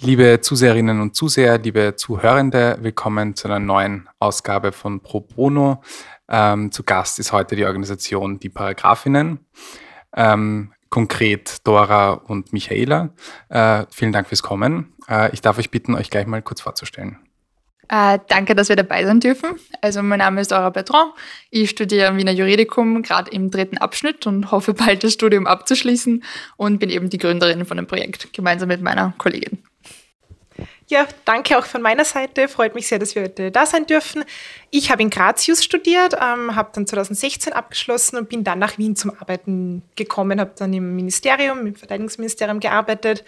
Liebe Zuseherinnen und Zuseher, liebe Zuhörende, willkommen zu einer neuen Ausgabe von Pro Bono. Ähm, zu Gast ist heute die Organisation Die Paragraphinnen, ähm, konkret Dora und Michaela. Äh, vielen Dank fürs Kommen. Äh, ich darf euch bitten, euch gleich mal kurz vorzustellen. Äh, danke, dass wir dabei sein dürfen. Also mein Name ist Dora Bertrand. Ich studiere am Wiener Juridikum gerade im dritten Abschnitt und hoffe bald das Studium abzuschließen und bin eben die Gründerin von dem Projekt, gemeinsam mit meiner Kollegin. Ja, danke auch von meiner Seite. Freut mich sehr, dass wir heute da sein dürfen. Ich habe in Gratius studiert, ähm, habe dann 2016 abgeschlossen und bin dann nach Wien zum Arbeiten gekommen, habe dann im Ministerium, im Verteidigungsministerium gearbeitet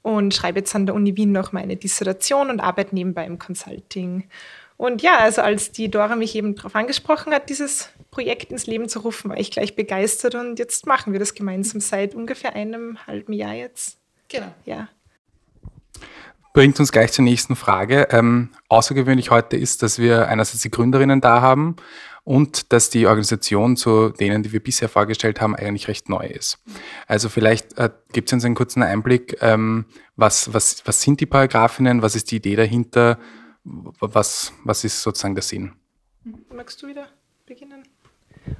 und schreibe jetzt an der Uni Wien noch meine Dissertation und arbeite nebenbei im Consulting. Und ja, also als die Dora mich eben darauf angesprochen hat, dieses Projekt ins Leben zu rufen, war ich gleich begeistert und jetzt machen wir das gemeinsam seit ungefähr einem halben Jahr jetzt. Genau. Ja bringt uns gleich zur nächsten Frage. Ähm, außergewöhnlich heute ist, dass wir einerseits die Gründerinnen da haben und dass die Organisation zu denen, die wir bisher vorgestellt haben, eigentlich recht neu ist. Also vielleicht äh, gibt es uns einen kurzen Einblick, ähm, was, was, was sind die Paragraphinnen, was ist die Idee dahinter, was, was ist sozusagen der Sinn? Magst du wieder beginnen?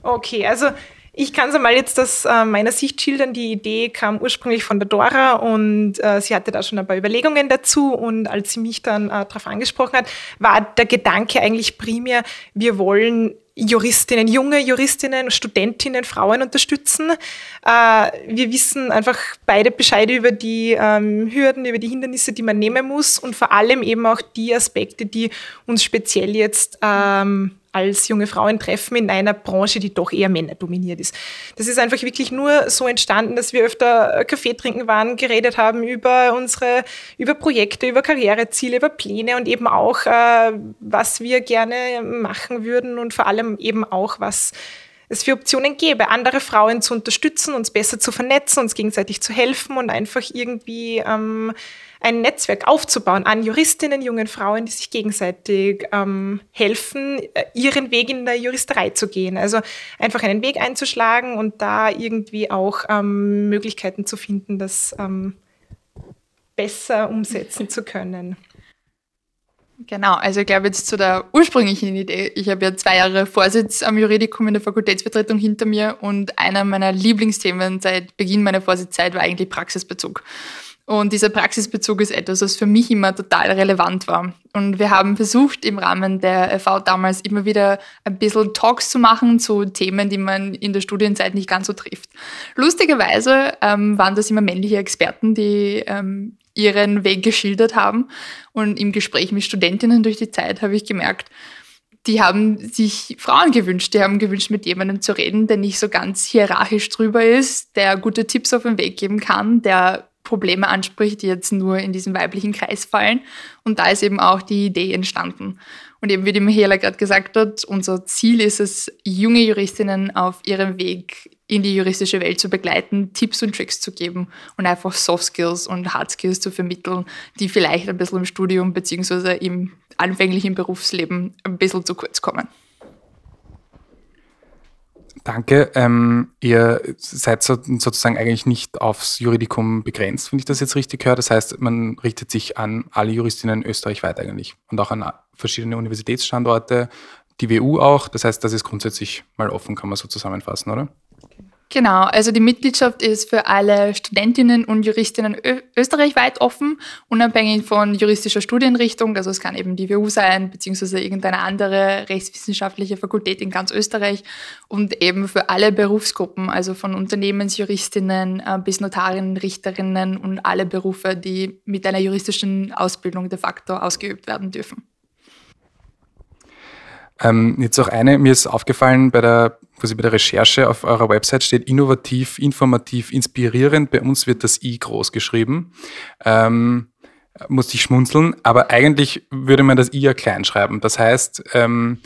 Okay, also ich kann es einmal jetzt aus äh, meiner Sicht schildern. Die Idee kam ursprünglich von der Dora und äh, sie hatte da schon ein paar Überlegungen dazu. Und als sie mich dann äh, darauf angesprochen hat, war der Gedanke eigentlich primär, wir wollen Juristinnen, junge Juristinnen, Studentinnen, Frauen unterstützen. Äh, wir wissen einfach beide Bescheid über die ähm, Hürden, über die Hindernisse, die man nehmen muss und vor allem eben auch die Aspekte, die uns speziell jetzt ähm, als junge Frauen treffen in einer Branche, die doch eher männerdominiert ist. Das ist einfach wirklich nur so entstanden, dass wir öfter Kaffee trinken waren, geredet haben über unsere, über Projekte, über Karriereziele, über Pläne und eben auch, äh, was wir gerne machen würden und vor allem eben auch, was es für Optionen gäbe, andere Frauen zu unterstützen, uns besser zu vernetzen, uns gegenseitig zu helfen und einfach irgendwie ähm, ein Netzwerk aufzubauen an Juristinnen, jungen Frauen, die sich gegenseitig ähm, helfen, äh, ihren Weg in der Juristerei zu gehen. Also einfach einen Weg einzuschlagen und da irgendwie auch ähm, Möglichkeiten zu finden, das ähm, besser umsetzen zu können. Genau, also ich glaube jetzt zu der ursprünglichen Idee. Ich habe ja zwei Jahre Vorsitz am Juridikum in der Fakultätsvertretung hinter mir und einer meiner Lieblingsthemen seit Beginn meiner Vorsitzzeit war eigentlich Praxisbezug. Und dieser Praxisbezug ist etwas, was für mich immer total relevant war. Und wir haben versucht, im Rahmen der FV damals immer wieder ein bisschen Talks zu machen zu Themen, die man in der Studienzeit nicht ganz so trifft. Lustigerweise ähm, waren das immer männliche Experten, die ähm, ihren Weg geschildert haben. Und im Gespräch mit Studentinnen durch die Zeit habe ich gemerkt, die haben sich Frauen gewünscht. Die haben gewünscht, mit jemandem zu reden, der nicht so ganz hierarchisch drüber ist, der gute Tipps auf den Weg geben kann, der Probleme anspricht, die jetzt nur in diesen weiblichen Kreis fallen. Und da ist eben auch die Idee entstanden. Und eben wie die Michaela gerade gesagt hat, unser Ziel ist es, junge Juristinnen auf ihrem Weg in die juristische Welt zu begleiten, Tipps und Tricks zu geben und einfach Soft Skills und Hard Skills zu vermitteln, die vielleicht ein bisschen im Studium bzw. im anfänglichen Berufsleben ein bisschen zu kurz kommen. Danke. Ähm, ihr seid so, sozusagen eigentlich nicht aufs Juridikum begrenzt, wenn ich das jetzt richtig höre. Das heißt, man richtet sich an alle Juristinnen österreichweit eigentlich und auch an verschiedene Universitätsstandorte, die WU auch. Das heißt, das ist grundsätzlich mal offen, kann man so zusammenfassen, oder? Genau, also die Mitgliedschaft ist für alle Studentinnen und Juristinnen österreichweit offen, unabhängig von juristischer Studienrichtung. Also es kann eben die WU sein, beziehungsweise irgendeine andere rechtswissenschaftliche Fakultät in ganz Österreich und eben für alle Berufsgruppen, also von Unternehmensjuristinnen äh, bis Notarinnen, Richterinnen und alle Berufe, die mit einer juristischen Ausbildung de facto ausgeübt werden dürfen. Ähm, jetzt auch eine, mir ist aufgefallen bei der, quasi bei der Recherche auf eurer Website steht innovativ, informativ, inspirierend. Bei uns wird das I groß geschrieben. Ähm, musste ich schmunzeln, aber eigentlich würde man das I ja klein schreiben. Das heißt, ähm,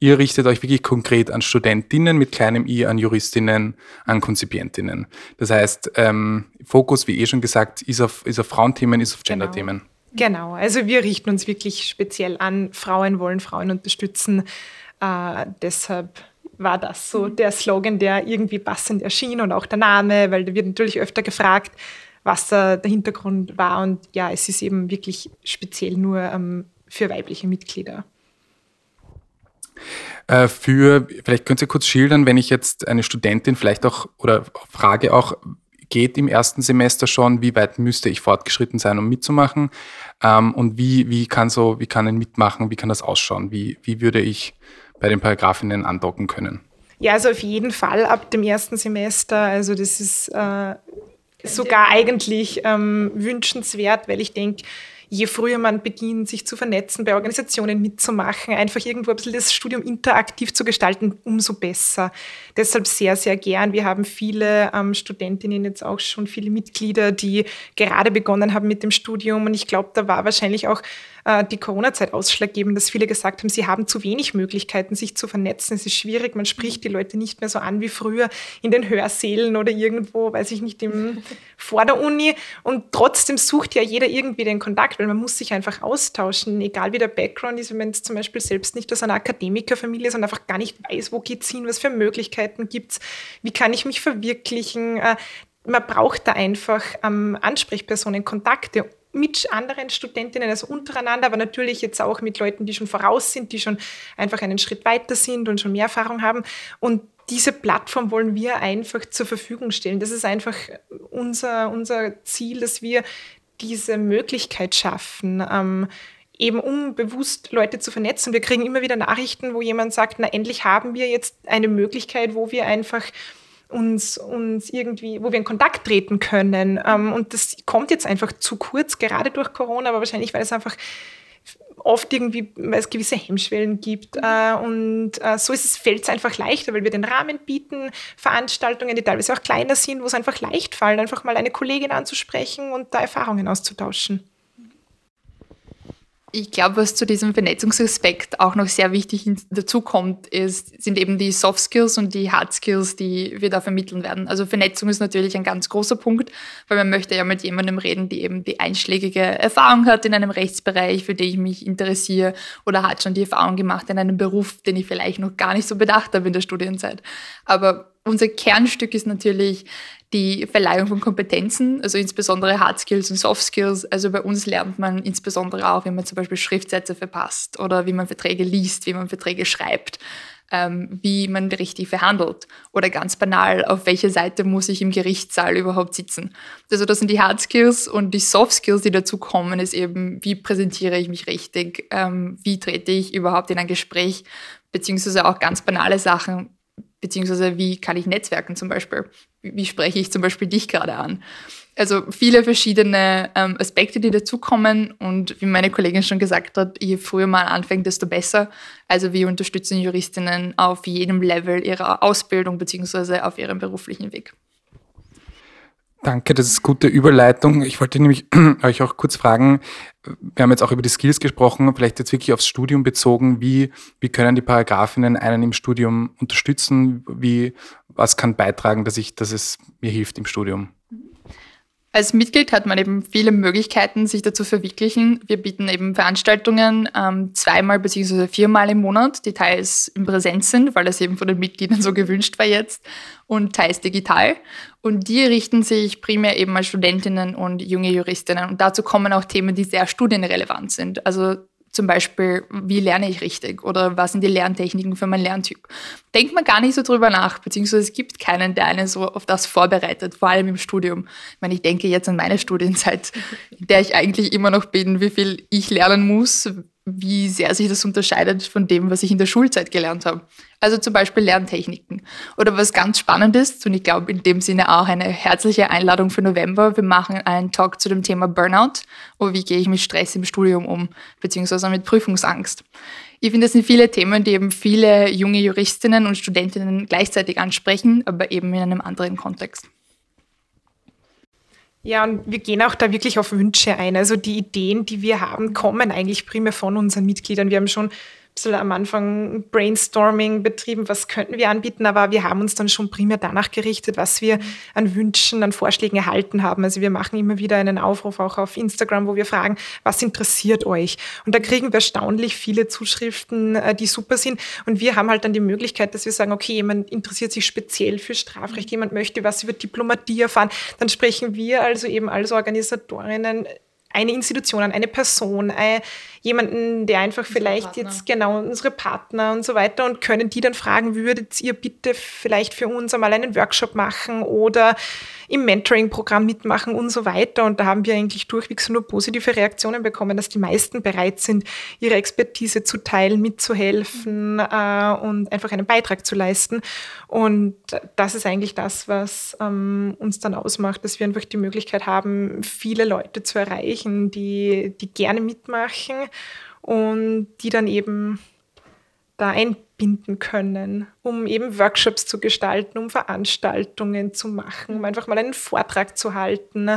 ihr richtet euch wirklich konkret an Studentinnen mit kleinem I, an Juristinnen, an Konzipientinnen. Das heißt, ähm, Fokus, wie eh schon gesagt, ist auf, ist auf Frauenthemen, ist auf genau. Genderthemen. Genau. Also wir richten uns wirklich speziell an Frauen, wollen Frauen unterstützen. Äh, deshalb war das so der Slogan, der irgendwie passend erschien und auch der Name, weil da wird natürlich öfter gefragt, was da der Hintergrund war. Und ja, es ist eben wirklich speziell nur ähm, für weibliche Mitglieder. Äh, für, vielleicht könnt ihr kurz schildern, wenn ich jetzt eine Studentin vielleicht auch oder frage auch, geht im ersten Semester schon, wie weit müsste ich fortgeschritten sein, um mitzumachen? Ähm, und wie, wie kann so, wie kann ein Mitmachen, wie kann das ausschauen? Wie, wie würde ich bei den Paragraphinnen andocken können? Ja, also auf jeden Fall ab dem ersten Semester. Also das ist äh, sogar eigentlich ähm, wünschenswert, weil ich denke, je früher man beginnt, sich zu vernetzen, bei Organisationen mitzumachen, einfach irgendwo ein bisschen das Studium interaktiv zu gestalten, umso besser. Deshalb sehr, sehr gern. Wir haben viele ähm, Studentinnen jetzt auch schon, viele Mitglieder, die gerade begonnen haben mit dem Studium. Und ich glaube, da war wahrscheinlich auch äh, die Corona-Zeit ausschlaggebend, dass viele gesagt haben, sie haben zu wenig Möglichkeiten, sich zu vernetzen. Es ist schwierig, man spricht die Leute nicht mehr so an wie früher in den Hörsälen oder irgendwo, weiß ich nicht, im, vor der Uni. Und trotzdem sucht ja jeder irgendwie den Kontakt, weil man muss sich einfach austauschen, egal wie der Background ist, wenn man jetzt zum Beispiel selbst nicht aus einer Akademikerfamilie ist und einfach gar nicht weiß, wo geht's hin, was für Möglichkeiten gibt's, wie kann ich mich verwirklichen. Äh, man braucht da einfach ähm, Ansprechpersonen, Kontakte mit anderen Studentinnen, also untereinander, aber natürlich jetzt auch mit Leuten, die schon voraus sind, die schon einfach einen Schritt weiter sind und schon mehr Erfahrung haben. Und diese Plattform wollen wir einfach zur Verfügung stellen. Das ist einfach unser, unser Ziel, dass wir diese Möglichkeit schaffen, ähm, eben um bewusst Leute zu vernetzen. Wir kriegen immer wieder Nachrichten, wo jemand sagt, na endlich haben wir jetzt eine Möglichkeit, wo wir einfach uns, uns irgendwie, wo wir in Kontakt treten können. Ähm, und das kommt jetzt einfach zu kurz, gerade durch Corona, aber wahrscheinlich, weil es einfach oft irgendwie, weil es gewisse Hemmschwellen gibt. Äh, und äh, so ist es, fällt es einfach leichter, weil wir den Rahmen bieten, Veranstaltungen, die teilweise auch kleiner sind, wo es einfach leicht fallen, einfach mal eine Kollegin anzusprechen und da Erfahrungen auszutauschen. Ich glaube, was zu diesem Vernetzungsaspekt auch noch sehr wichtig dazu kommt, ist, sind eben die Soft Skills und die Hard Skills, die wir da vermitteln werden. Also Vernetzung ist natürlich ein ganz großer Punkt, weil man möchte ja mit jemandem reden, die eben die einschlägige Erfahrung hat in einem Rechtsbereich, für den ich mich interessiere oder hat schon die Erfahrung gemacht in einem Beruf, den ich vielleicht noch gar nicht so bedacht habe in der Studienzeit. Aber unser Kernstück ist natürlich die Verleihung von Kompetenzen, also insbesondere Hard Skills und Soft Skills. Also bei uns lernt man insbesondere auch, wie man zum Beispiel Schriftsätze verpasst oder wie man Verträge liest, wie man Verträge schreibt, ähm, wie man richtig verhandelt oder ganz banal, auf welcher Seite muss ich im Gerichtssaal überhaupt sitzen. Also das sind die Hard Skills und die Soft Skills, die dazu kommen, ist eben, wie präsentiere ich mich richtig, ähm, wie trete ich überhaupt in ein Gespräch, beziehungsweise auch ganz banale Sachen, beziehungsweise wie kann ich netzwerken zum Beispiel? Wie spreche ich zum Beispiel dich gerade an? Also viele verschiedene ähm, Aspekte, die dazukommen und wie meine Kollegin schon gesagt hat, je früher man anfängt, desto besser. Also wir unterstützen Juristinnen auf jedem Level ihrer Ausbildung beziehungsweise auf ihrem beruflichen Weg. Danke, das ist gute Überleitung. Ich wollte nämlich euch auch kurz fragen, wir haben jetzt auch über die Skills gesprochen, vielleicht jetzt wirklich aufs Studium bezogen. Wie, wie können die Paragraphinnen einen im Studium unterstützen? Wie, was kann beitragen, dass, ich, dass es mir hilft im Studium? Als Mitglied hat man eben viele Möglichkeiten, sich dazu verwirklichen. Wir bieten eben Veranstaltungen ähm, zweimal bzw. viermal im Monat, die teils in Präsenz sind, weil das eben von den Mitgliedern so gewünscht war jetzt, und teils digital. Und die richten sich primär eben an Studentinnen und junge Juristinnen. Und dazu kommen auch Themen, die sehr studienrelevant sind. Also zum Beispiel, wie lerne ich richtig oder was sind die Lerntechniken für meinen Lerntyp? Denkt man gar nicht so drüber nach, beziehungsweise es gibt keinen, der einen so auf das vorbereitet, vor allem im Studium. Ich meine, ich denke jetzt an meine Studienzeit, in der ich eigentlich immer noch bin, wie viel ich lernen muss, wie sehr sich das unterscheidet von dem, was ich in der Schulzeit gelernt habe. Also zum Beispiel Lerntechniken. Oder was ganz spannend ist, und ich glaube in dem Sinne auch eine herzliche Einladung für November, wir machen einen Talk zu dem Thema Burnout oder wie gehe ich mit Stress im Studium um, beziehungsweise mit Prüfungsangst. Ich finde, das sind viele Themen, die eben viele junge Juristinnen und Studentinnen gleichzeitig ansprechen, aber eben in einem anderen Kontext. Ja, und wir gehen auch da wirklich auf Wünsche ein. Also die Ideen, die wir haben, kommen eigentlich primär von unseren Mitgliedern. Wir haben schon bisschen am Anfang Brainstorming betrieben, was könnten wir anbieten, aber wir haben uns dann schon primär danach gerichtet, was wir an Wünschen, an Vorschlägen erhalten haben. Also wir machen immer wieder einen Aufruf auch auf Instagram, wo wir fragen, was interessiert euch? Und da kriegen wir erstaunlich viele Zuschriften, äh, die super sind. Und wir haben halt dann die Möglichkeit, dass wir sagen, okay, jemand interessiert sich speziell für Strafrecht, jemand möchte was über Diplomatie erfahren. Dann sprechen wir also eben als Organisatorinnen eine Institution an, eine Person, ein, jemanden, der einfach unsere vielleicht Partner. jetzt genau unsere Partner und so weiter und können die dann fragen, würdet ihr bitte vielleicht für uns einmal einen Workshop machen oder im Mentoring-Programm mitmachen und so weiter. Und da haben wir eigentlich durchwegs nur positive Reaktionen bekommen, dass die meisten bereit sind, ihre Expertise zu teilen, mitzuhelfen äh, und einfach einen Beitrag zu leisten. Und das ist eigentlich das, was ähm, uns dann ausmacht, dass wir einfach die Möglichkeit haben, viele Leute zu erreichen, die, die gerne mitmachen und die dann eben da einbinden können, um eben Workshops zu gestalten, um Veranstaltungen zu machen, um einfach mal einen Vortrag zu halten.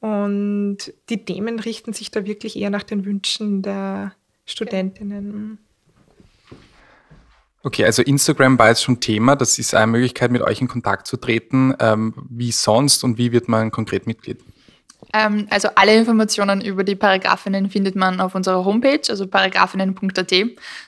Und die Themen richten sich da wirklich eher nach den Wünschen der Studentinnen. Okay, also Instagram war jetzt schon Thema. Das ist eine Möglichkeit, mit euch in Kontakt zu treten. Ähm, wie sonst und wie wird man konkret Mitglied? Ähm, also alle Informationen über die Paragraphinnen findet man auf unserer Homepage, also paragraphinnen.at.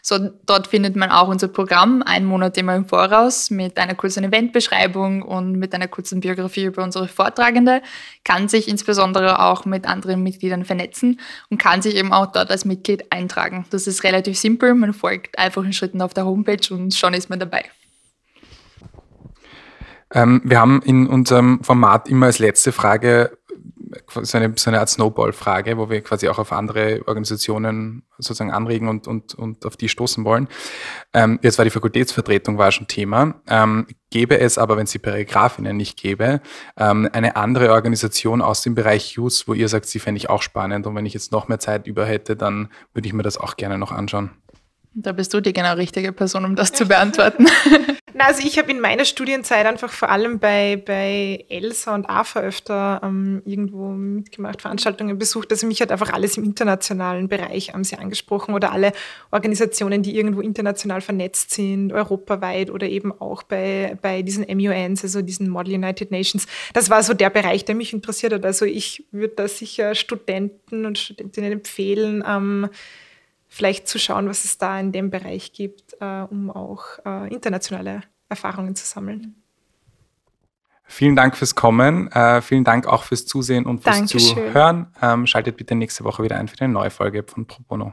So, dort findet man auch unser Programm, einen Monat immer im Voraus, mit einer kurzen Eventbeschreibung und mit einer kurzen Biografie über unsere Vortragende, kann sich insbesondere auch mit anderen Mitgliedern vernetzen und kann sich eben auch dort als Mitglied eintragen. Das ist relativ simpel, man folgt einfachen Schritten auf der Homepage und schon ist man dabei. Ähm, wir haben in unserem Format immer als letzte Frage so eine, so eine Art Snowball-Frage, wo wir quasi auch auf andere Organisationen sozusagen anregen und, und, und auf die stoßen wollen. Ähm, jetzt war die Fakultätsvertretung war schon Thema. Ähm, gäbe es aber, wenn es die Paragraphinnen nicht gäbe, ähm, eine andere Organisation aus dem Bereich Use, wo ihr sagt, sie fände ich auch spannend und wenn ich jetzt noch mehr Zeit über hätte, dann würde ich mir das auch gerne noch anschauen. Da bist du die genau richtige Person, um das zu beantworten. Na, also ich habe in meiner Studienzeit einfach vor allem bei, bei ELSA und AFA öfter ähm, irgendwo mitgemacht, Veranstaltungen besucht. Also mich hat einfach alles im internationalen Bereich ähm, sehr angesprochen oder alle Organisationen, die irgendwo international vernetzt sind, europaweit oder eben auch bei, bei diesen MUNs, also diesen Model United Nations. Das war so der Bereich, der mich interessiert hat. Also ich würde da sicher Studenten und Studentinnen empfehlen, ähm, vielleicht zu schauen, was es da in dem Bereich gibt, äh, um auch äh, internationale Erfahrungen zu sammeln. Vielen Dank fürs Kommen. Äh, vielen Dank auch fürs Zusehen und fürs Dankeschön. Zuhören. Ähm, schaltet bitte nächste Woche wieder ein für eine neue Folge von Pro Bono.